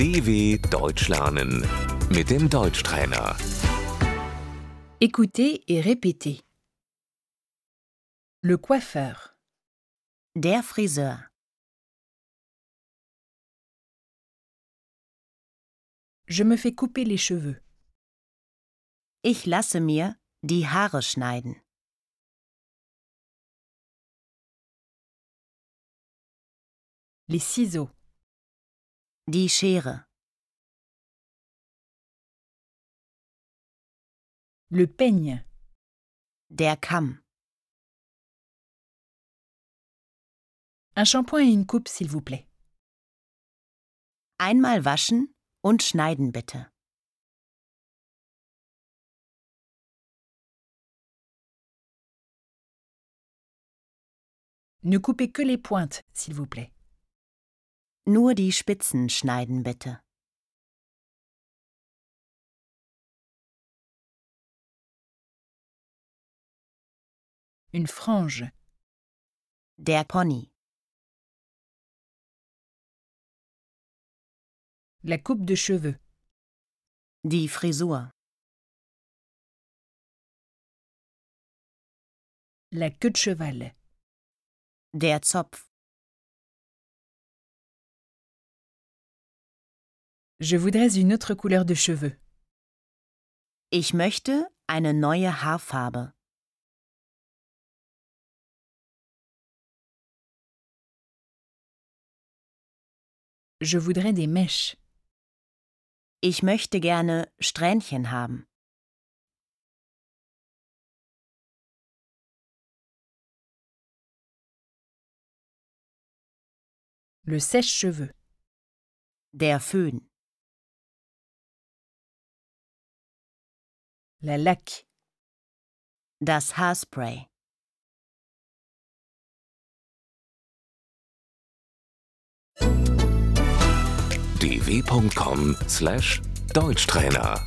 DW Deutsch lernen mit dem Deutschtrainer. Écoutez et répétez. Le coiffeur, Der Friseur. je me fais couper les cheveux. Ich lasse mir die Haare schneiden. Les ciseaux, Die Schere. le peigne, Der Kamm. un shampoing et une coupe s'il vous plaît. Einmal waschen und schneiden bitte. Ne coupez que les pointes s'il vous plaît. Nur die Spitzen schneiden bitte. Une frange, Der Pony. la coupe de cheveux, Die Frisur. la queue de cheval, Der Zopf. Je voudrais une autre couleur de cheveux. Ich möchte eine neue Haarfarbe. Je voudrais des mèches. Ich möchte gerne Strähnchen haben. Le sèche-cheveux, Der Föhn. Laque, Das Haarspray. dw.com/deutschtrainer